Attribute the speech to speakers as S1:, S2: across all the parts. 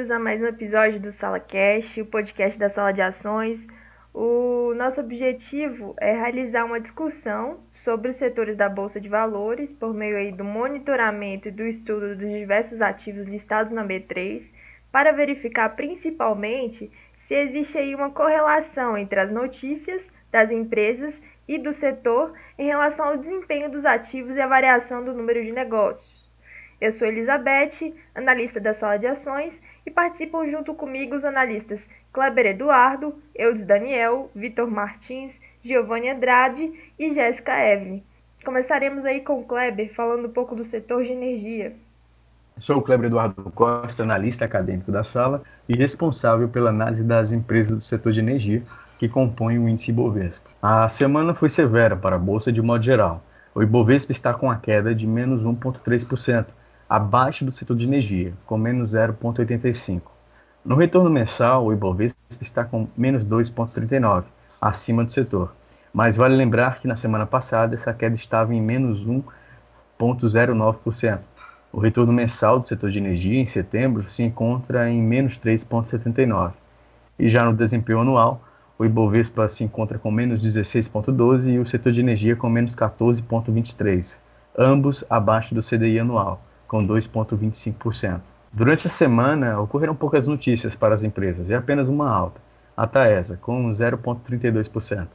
S1: Bem-vindos a mais um episódio do Sala Cash, o podcast da Sala de Ações. O nosso objetivo é realizar uma discussão sobre os setores da Bolsa de Valores por meio aí do monitoramento e do estudo dos diversos ativos listados na B3, para verificar principalmente se existe aí uma correlação entre as notícias das empresas e do setor em relação ao desempenho dos ativos e a variação do número de negócios. Eu sou Elizabeth, analista da sala de ações, e participam junto comigo os analistas Kleber Eduardo, Eudes Daniel, Vitor Martins, Giovanni Andrade e Jéssica Evelyn. Começaremos aí com o Kleber, falando um pouco do setor de energia.
S2: Sou o Kleber Eduardo Costa, analista acadêmico da sala e responsável pela análise das empresas do setor de energia que compõem o índice Ibovespa. A semana foi severa para a Bolsa de modo geral. O Ibovespa está com a queda de menos 1,3%, abaixo do setor de energia, com menos 0,85. No retorno mensal, o Ibovespa está com menos 2,39, acima do setor. Mas vale lembrar que na semana passada essa queda estava em menos 1,09%. O retorno mensal do setor de energia em setembro se encontra em menos 3,79. E já no desempenho anual, o Ibovespa se encontra com menos 16,12 e o setor de energia com menos 14,23, ambos abaixo do CDI anual com 2,25%. Durante a semana, ocorreram poucas notícias para as empresas e apenas uma alta, a Taesa, com 0,32%.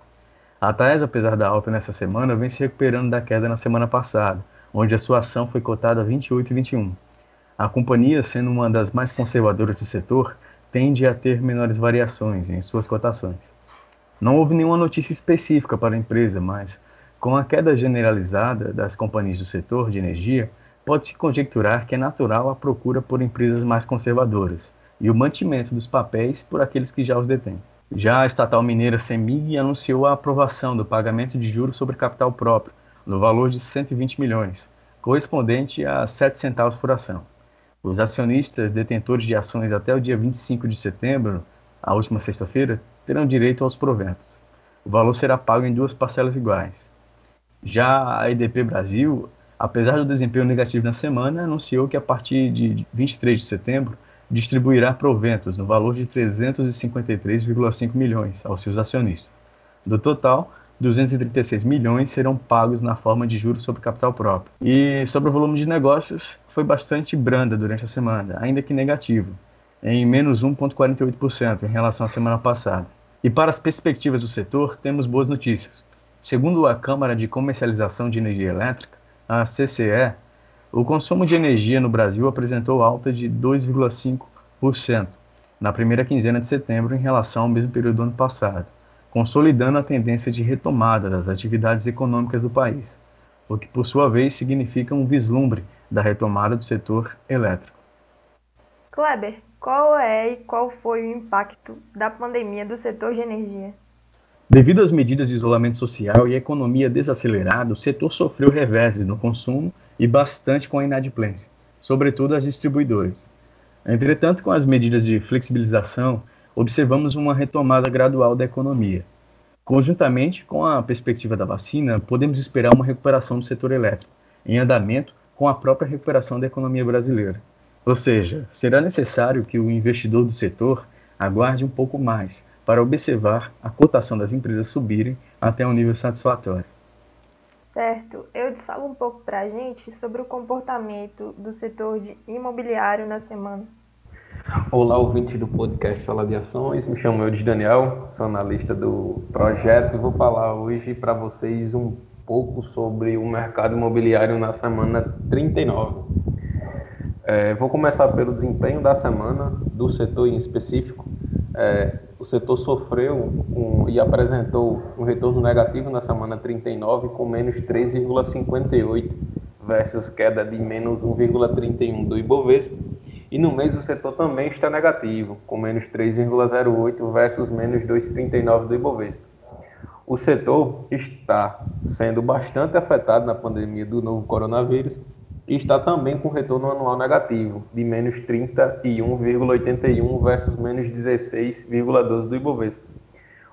S2: A Taesa, apesar da alta nessa semana, vem se recuperando da queda na semana passada, onde a sua ação foi cotada a 28,21. A companhia, sendo uma das mais conservadoras do setor, tende a ter menores variações em suas cotações. Não houve nenhuma notícia específica para a empresa, mas, com a queda generalizada das companhias do setor de energia, pode-se conjecturar que é natural a procura por empresas mais conservadoras e o mantimento dos papéis por aqueles que já os detêm. Já a estatal mineira CEMIG anunciou a aprovação do pagamento de juros sobre capital próprio, no valor de 120 milhões, correspondente a 7 centavos por ação. Os acionistas detentores de ações até o dia 25 de setembro, a última sexta-feira, terão direito aos proventos. O valor será pago em duas parcelas iguais. Já a EDP Brasil apesar do desempenho negativo na semana, anunciou que a partir de 23 de setembro distribuirá proventos no valor de 353,5 milhões aos seus acionistas. Do total, 236 milhões serão pagos na forma de juros sobre capital próprio. E sobre o volume de negócios, foi bastante branda durante a semana, ainda que negativo, em menos 1,48% em relação à semana passada. E para as perspectivas do setor, temos boas notícias. Segundo a Câmara de Comercialização de Energia Elétrica, a CCE, o consumo de energia no Brasil apresentou alta de 2,5% na primeira quinzena de setembro em relação ao mesmo período do ano passado, consolidando a tendência de retomada das atividades econômicas do país, o que por sua vez significa um vislumbre da retomada do setor elétrico.
S1: Kleber, qual é e qual foi o impacto da pandemia do setor de energia?
S2: Devido às medidas de isolamento social e economia desacelerada, o setor sofreu reveses no consumo e bastante com a inadimplência, sobretudo as distribuidoras. Entretanto, com as medidas de flexibilização, observamos uma retomada gradual da economia. Conjuntamente com a perspectiva da vacina, podemos esperar uma recuperação do setor elétrico, em andamento com a própria recuperação da economia brasileira. Ou seja, será necessário que o investidor do setor aguarde um pouco mais para observar a cotação das empresas subirem até um nível satisfatório.
S1: Certo. Eu fala um pouco para a gente sobre o comportamento do setor de imobiliário na semana.
S3: Olá, ouvinte do podcast Sala de Ações. Me chamo Eudes Daniel, sou analista do projeto e vou falar hoje para vocês um pouco sobre o mercado imobiliário na semana 39. É, vou começar pelo desempenho da semana do setor em específico. É, o setor sofreu um, e apresentou um retorno negativo na semana 39, com menos 3,58 versus queda de menos 1,31 do Ibovespa. E no mês o setor também está negativo, com menos 3,08 versus menos 2,39 do Ibovespa. O setor está sendo bastante afetado na pandemia do novo coronavírus e está também com retorno anual negativo, de menos 31,81 versus menos 16,12 do Ibovespa.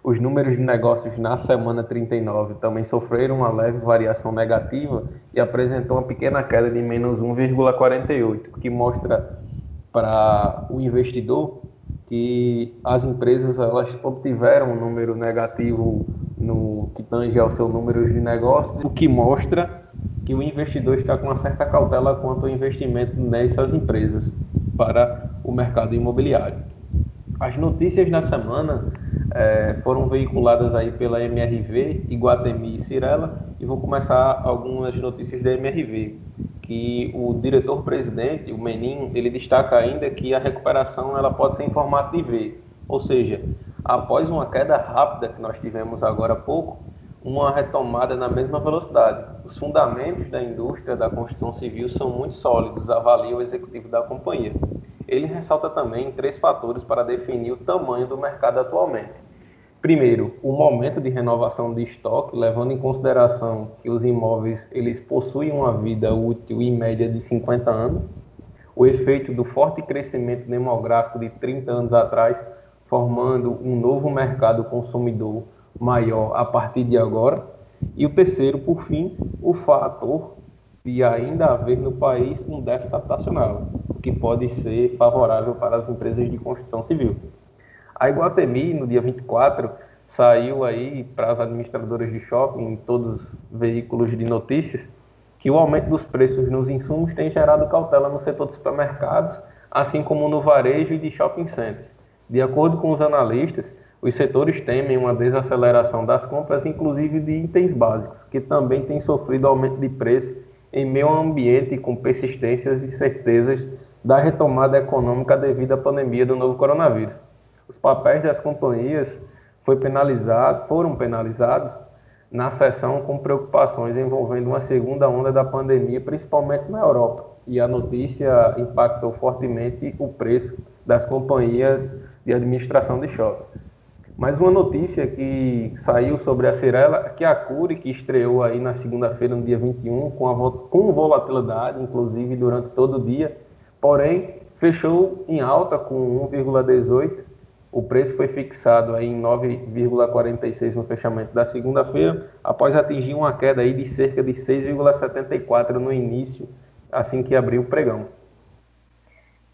S3: Os números de negócios na semana 39 também sofreram uma leve variação negativa e apresentou uma pequena queda de menos 1,48, que mostra para o investidor que as empresas elas obtiveram um número negativo no que tange ao seu número de negócios, o que mostra que o investidor está com uma certa cautela quanto ao investimento nessas empresas para o mercado imobiliário. As notícias na semana é, foram veiculadas aí pela MRV, Iguatemi e Cirela, e vou começar algumas notícias da MRV, que o diretor-presidente, o Menin, ele destaca ainda que a recuperação ela pode ser em formato de V, ou seja, após uma queda rápida que nós tivemos agora há pouco, uma retomada na mesma velocidade. Os fundamentos da indústria da construção civil são muito sólidos, avalia o executivo da companhia. Ele ressalta também três fatores para definir o tamanho do mercado atualmente. Primeiro, o momento de renovação de estoque, levando em consideração que os imóveis eles possuem uma vida útil em média de 50 anos. O efeito do forte crescimento demográfico de 30 anos atrás, formando um novo mercado consumidor maior a partir de agora. E o terceiro, por fim, o fator de ainda haver no país um déficit habitacional, que pode ser favorável para as empresas de construção civil. A Iguatemi, no dia 24, saiu aí para as administradoras de shopping, em todos os veículos de notícias, que o aumento dos preços nos insumos tem gerado cautela no setor de supermercados, assim como no varejo e de shopping centers. De acordo com os analistas, os setores temem uma desaceleração das compras, inclusive de itens básicos, que também têm sofrido aumento de preço em meio a um ambiente com persistências e certezas da retomada econômica devido à pandemia do novo coronavírus os papéis das companhias penalizado, foram penalizados na sessão com preocupações envolvendo uma segunda onda da pandemia, principalmente na Europa. E a notícia impactou fortemente o preço das companhias de administração de shoppings. Mas uma notícia que saiu sobre a Cirela que a Cure, que estreou aí na segunda-feira, no dia 21, com, a, com volatilidade, inclusive durante todo o dia, porém fechou em alta com 1,18 o preço foi fixado aí em 9,46 no fechamento da segunda-feira, após atingir uma queda aí de cerca de 6,74 no início, assim que abriu o pregão.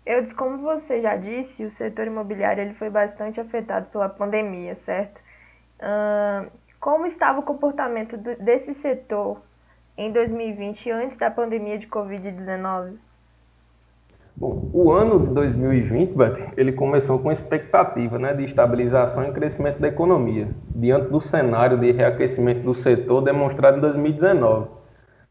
S1: Eudes, como você já disse, o setor imobiliário ele foi bastante afetado pela pandemia, certo? Uh, como estava o comportamento do, desse setor em 2020, antes da pandemia de Covid-19?
S3: Bom, o ano de 2020, ele começou com expectativa né, de estabilização e crescimento da economia, diante do cenário de reaquecimento do setor demonstrado em 2019.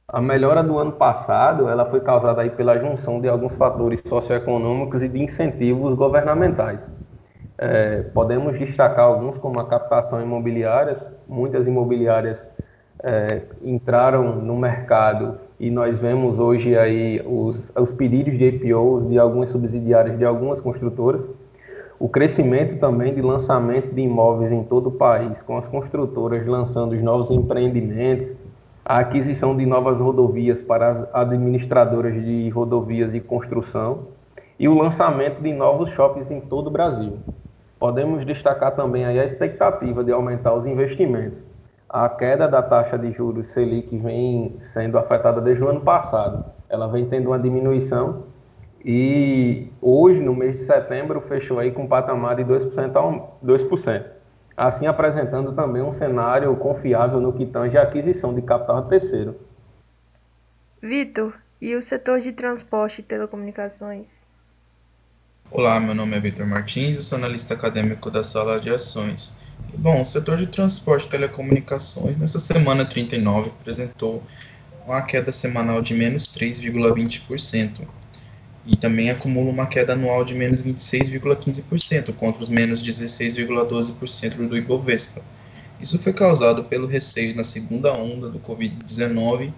S3: A melhora do ano passado ela foi causada aí pela junção de alguns fatores socioeconômicos e de incentivos governamentais. É, podemos destacar alguns como a captação imobiliária, muitas imobiliárias é, entraram no mercado e nós vemos hoje aí os, os pedidos de IPOs de algumas subsidiárias de algumas construtoras, o crescimento também de lançamento de imóveis em todo o país, com as construtoras lançando os novos empreendimentos, a aquisição de novas rodovias para as administradoras de rodovias e construção e o lançamento de novos shoppings em todo o Brasil. Podemos destacar também a expectativa de aumentar os investimentos a queda da taxa de juros Selic vem sendo afetada desde o ano passado. Ela vem tendo uma diminuição e hoje, no mês de setembro, fechou aí com um patamar de 2%, a 2%. Assim apresentando também um cenário confiável no que tange a aquisição de capital terceiro.
S1: Vitor, e o setor de transporte e telecomunicações?
S4: Olá, meu nome é Vitor Martins, eu sou analista acadêmico da Sala de Ações. Bom, o setor de transporte e telecomunicações nessa semana 39 apresentou uma queda semanal de menos 3,20% e também acumula uma queda anual de menos 26,15% contra os menos 16,12% do Ibovespa. Isso foi causado pelo receio na segunda onda do Covid-19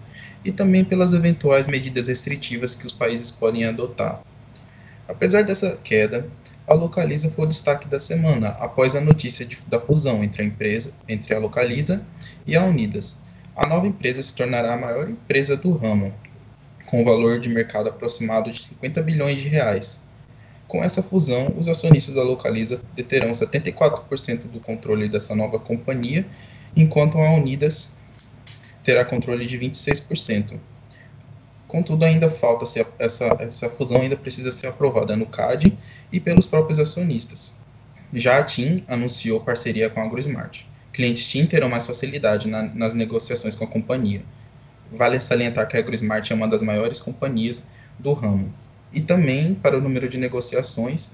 S4: e também pelas eventuais medidas restritivas que os países podem adotar. Apesar dessa queda, a Localiza foi o destaque da semana, após a notícia de, da fusão entre a empresa, entre a Localiza e a Unidas. A nova empresa se tornará a maior empresa do ramo, com valor de mercado aproximado de 50 bilhões de reais. Com essa fusão, os acionistas da Localiza deterão 74% do controle dessa nova companhia, enquanto a Unidas terá controle de 26%. Contudo, ainda falta -se essa, essa fusão ainda precisa ser aprovada no CAD e pelos próprios acionistas. Já a TIM anunciou parceria com a AgroSmart. Clientes TIM terão mais facilidade na, nas negociações com a companhia. Vale salientar que a AgroSmart é uma das maiores companhias do ramo. E também, para o número de negociações,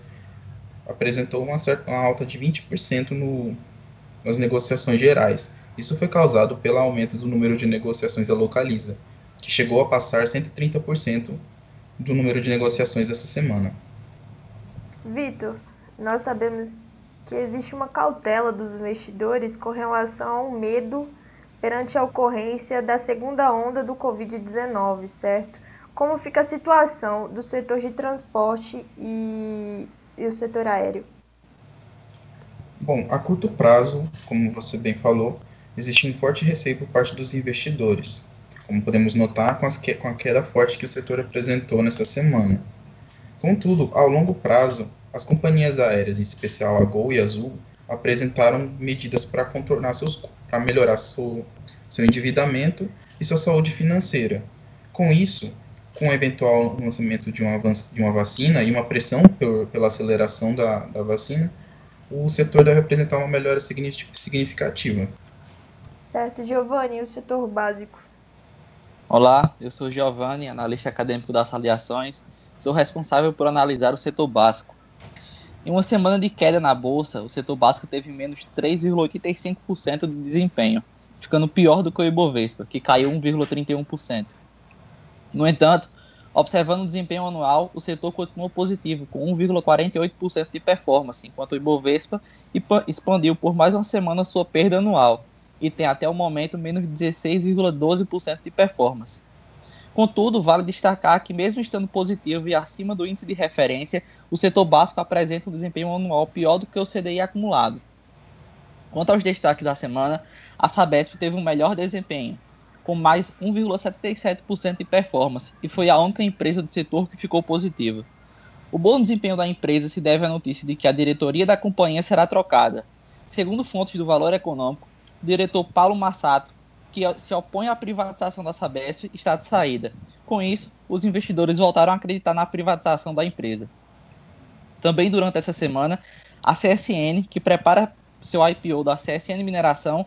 S4: apresentou uma, certa, uma alta de 20% no, nas negociações gerais. Isso foi causado pelo aumento do número de negociações da Localiza, que chegou a passar 130% do número de negociações dessa semana.
S1: Vitor, nós sabemos que existe uma cautela dos investidores com relação ao medo perante a ocorrência da segunda onda do Covid-19, certo? Como fica a situação do setor de transporte e, e o setor aéreo?
S4: Bom, a curto prazo, como você bem falou, existe um forte receio por parte dos investidores, como podemos notar com, que, com a queda forte que o setor apresentou nessa semana. Contudo, ao longo prazo, as companhias aéreas, em especial a Gol e a Azul, apresentaram medidas para contornar seus, para melhorar seu, seu endividamento e sua saúde financeira. Com isso, com o eventual lançamento de uma, de uma vacina e uma pressão por, pela aceleração da, da vacina, o setor deve apresentar uma melhora significativa.
S1: Certo, Giovanni, e o setor básico?
S5: Olá, eu sou Giovanni, analista acadêmico das Aliações, sou responsável por analisar o setor básico. Em uma semana de queda na bolsa, o setor básico teve menos 3,85% de desempenho, ficando pior do que o Ibovespa, que caiu 1,31%. No entanto, observando o desempenho anual, o setor continuou positivo, com 1,48% de performance, enquanto o Ibovespa expandiu por mais uma semana sua perda anual e tem até o momento menos 16,12% de performance. Contudo, vale destacar que, mesmo estando positivo e acima do índice de referência, o setor básico apresenta um desempenho anual pior do que o CDI acumulado. Quanto aos destaques da semana, a Sabesp teve um melhor desempenho, com mais 1,77% de performance, e foi a única empresa do setor que ficou positiva. O bom desempenho da empresa se deve à notícia de que a diretoria da companhia será trocada. Segundo fontes do Valor Econômico, o diretor Paulo Massato que se opõe à privatização da Sabesp está de saída. Com isso, os investidores voltaram a acreditar na privatização da empresa. Também durante essa semana, a CSN, que prepara seu IPO da CSN Mineração,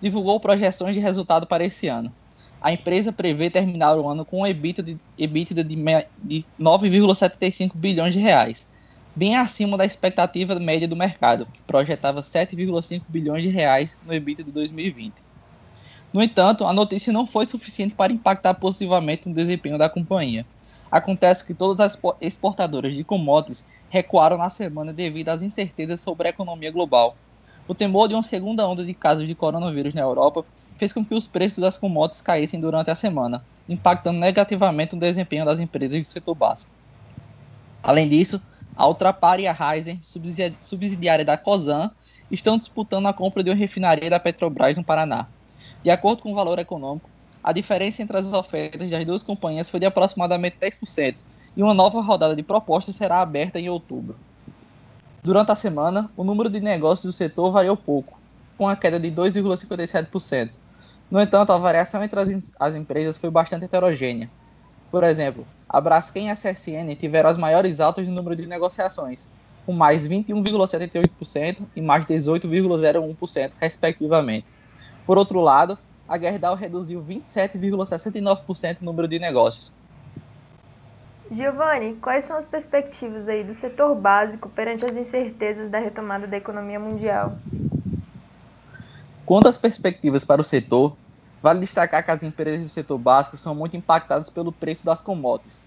S5: divulgou projeções de resultado para esse ano. A empresa prevê terminar o ano com um EBITDA de, EBITDA de, de 9,75 bilhões de reais, bem acima da expectativa média do mercado, que projetava 7,5 bilhões de reais no EBITDA de 2020. No entanto, a notícia não foi suficiente para impactar positivamente no desempenho da companhia. Acontece que todas as exportadoras de commodities recuaram na semana devido às incertezas sobre a economia global. O temor de uma segunda onda de casos de coronavírus na Europa fez com que os preços das commodities caíssem durante a semana, impactando negativamente o desempenho das empresas do setor básico. Além disso, a Ultrapar e a Raizen, subsidiária da COSAN, estão disputando a compra de uma refinaria da Petrobras no Paraná. De acordo com o valor econômico, a diferença entre as ofertas das duas companhias foi de aproximadamente 10%, e uma nova rodada de propostas será aberta em outubro. Durante a semana, o número de negócios do setor variou pouco, com a queda de 2,57%. No entanto, a variação entre as, as, empresas foi bastante heterogênea. Por exemplo, a Braskem e a CSN tiveram as maiores altas no número de negociações, com mais 21,78% e mais 18,01%, respectivamente. Por outro lado, a Gerdau reduziu 27,69% o número de negócios.
S1: Giovanni, quais são as perspectivas aí do setor básico perante as incertezas da retomada da economia mundial?
S5: Quanto às perspectivas para o setor, vale destacar que as empresas do setor básico são muito impactadas pelo preço das commodities.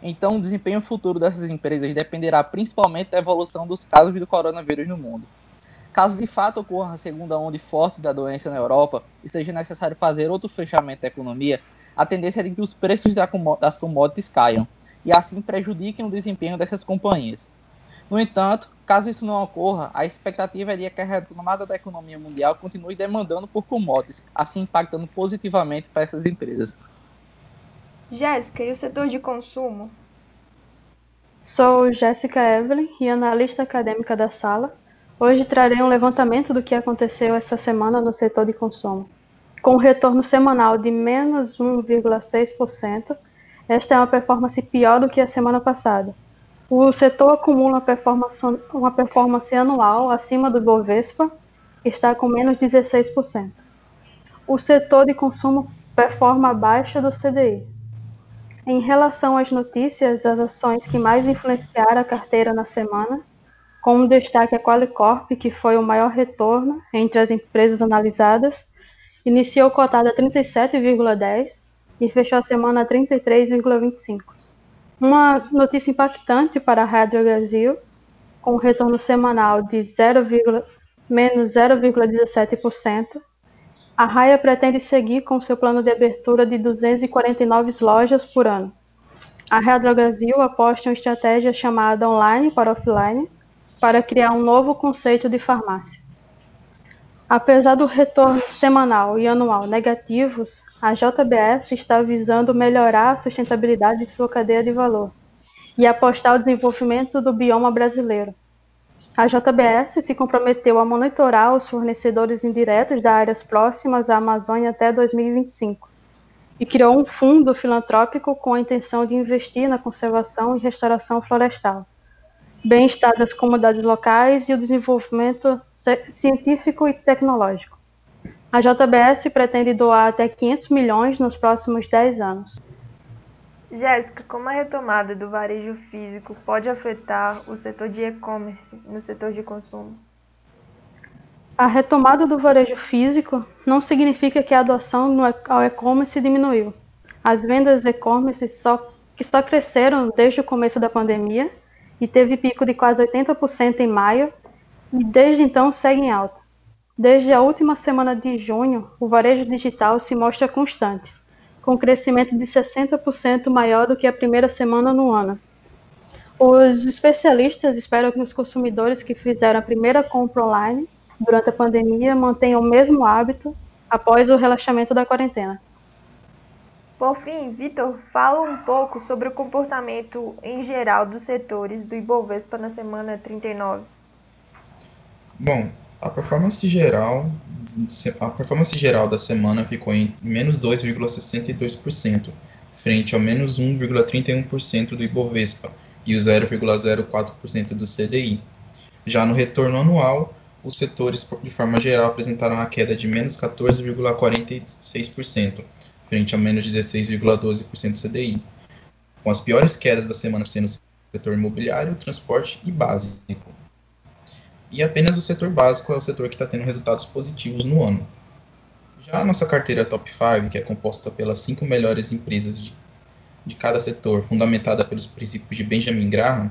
S5: Então, o desempenho futuro dessas empresas dependerá principalmente da evolução dos casos do coronavírus no mundo. Caso de fato ocorra a segunda onda forte da doença na Europa e seja necessário fazer outro fechamento da economia, a tendência é de que os preços das commodities caiam e assim prejudiquem o desempenho dessas companhias. No entanto, caso isso não ocorra, a expectativa é de que a retomada da economia mundial continue demandando por commodities, assim impactando positivamente para essas empresas.
S1: Jéssica, e o setor de consumo?
S6: Sou Jéssica Evelyn e analista acadêmica da sala. Hoje trarei um levantamento do que aconteceu essa semana no setor de consumo. Com um retorno semanal de menos 1,6%, Esta é uma performance pior do que a semana passada. O setor acumula uma performance, uma performance anual acima do Bovespa, está com menos 16%. O setor de consumo performa abaixo do CDI. Em relação às notícias, as ações que mais influenciaram a carteira na semana, com destaque a Qualicorp, que foi o maior retorno entre as empresas analisadas, iniciou cotada a 37,10 e fechou a semana a 33,25. Uma notícia impactante para a Rádio Brasil, com um retorno semanal de 0, menos 0,17%, a Raia pretende seguir com seu plano de abertura de 249 lojas por ano. A Rádio Brasil aposta em uma estratégia chamada online para offline para criar um novo conceito de farmácia. Apesar do retorno semanal e anual negativos, a JBS está visando melhorar a sustentabilidade de sua cadeia de valor e apostar no desenvolvimento do bioma brasileiro. A JBS se comprometeu a monitorar os fornecedores indiretos das áreas próximas à Amazônia até 2025 e criou um fundo filantrópico com a intenção de investir na conservação e restauração florestal, bem-estar das comunidades locais e o desenvolvimento científico e tecnológico. A JBS pretende doar até 500 milhões nos próximos 10 anos.
S1: Jéssica, como a retomada do varejo físico pode afetar o setor de e-commerce no setor de consumo?
S6: A retomada do varejo físico não significa que a adoção ao e-commerce diminuiu. As vendas e-commerce só, que só cresceram desde o começo da pandemia e teve pico de quase 80% em maio e desde então segue em alta. Desde a última semana de junho, o varejo digital se mostra constante, com crescimento de 60% maior do que a primeira semana no ano. Os especialistas esperam que os consumidores que fizeram a primeira compra online durante a pandemia mantenham o mesmo hábito após o relaxamento da quarentena.
S1: Por fim, Vitor, fala um pouco sobre o comportamento em geral dos setores do Ibovespa na semana 39.
S4: Bom, a performance geral, a performance geral da semana ficou em menos 2,62%, frente ao menos 1,31% do Ibovespa e o 0,04% do CDI. Já no retorno anual, os setores, de forma geral, apresentaram uma queda de menos 14,46%, frente ao menos 16,12% do CDI, com as piores quedas da semana sendo o setor imobiliário, transporte e básico e apenas o setor básico é o setor que está tendo resultados positivos no ano. Já a nossa carteira Top 5, que é composta pelas cinco melhores empresas de, de cada setor, fundamentada pelos princípios de Benjamin Graham,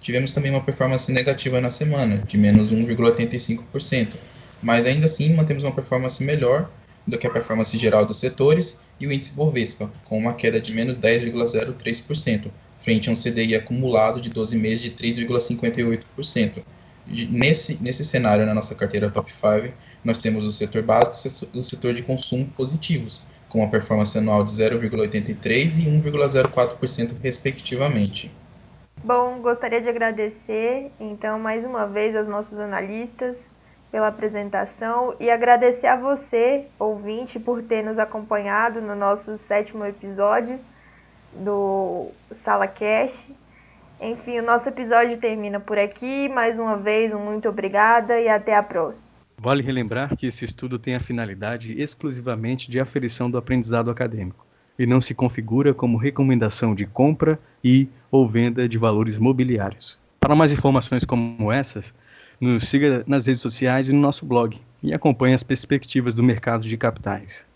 S4: tivemos também uma performance negativa na semana, de menos 1,85%, mas ainda assim mantemos uma performance melhor do que a performance geral dos setores e o índice Bovespa, com uma queda de menos 10,03%, frente a um CDI acumulado de 12 meses de 3,58%, nesse, nesse cenário, na nossa carteira top 5, nós temos o setor básico e o setor de consumo positivos, com uma performance anual de 0,83% e 1,04%, respectivamente.
S1: Bom, gostaria de agradecer, então, mais uma vez aos nossos analistas pela apresentação e agradecer a você, ouvinte, por ter nos acompanhado no nosso sétimo episódio do Sala Cash. Enfim, o nosso episódio termina por aqui. Mais uma vez, um muito obrigada e até a próxima.
S2: Vale relembrar que esse estudo tem a finalidade exclusivamente de aferição do aprendizado acadêmico e não se configura como recomendação de compra e ou venda de valores mobiliários. Para mais informações como essas, nos siga nas redes sociais e no nosso blog e acompanhe as perspectivas do mercado de capitais.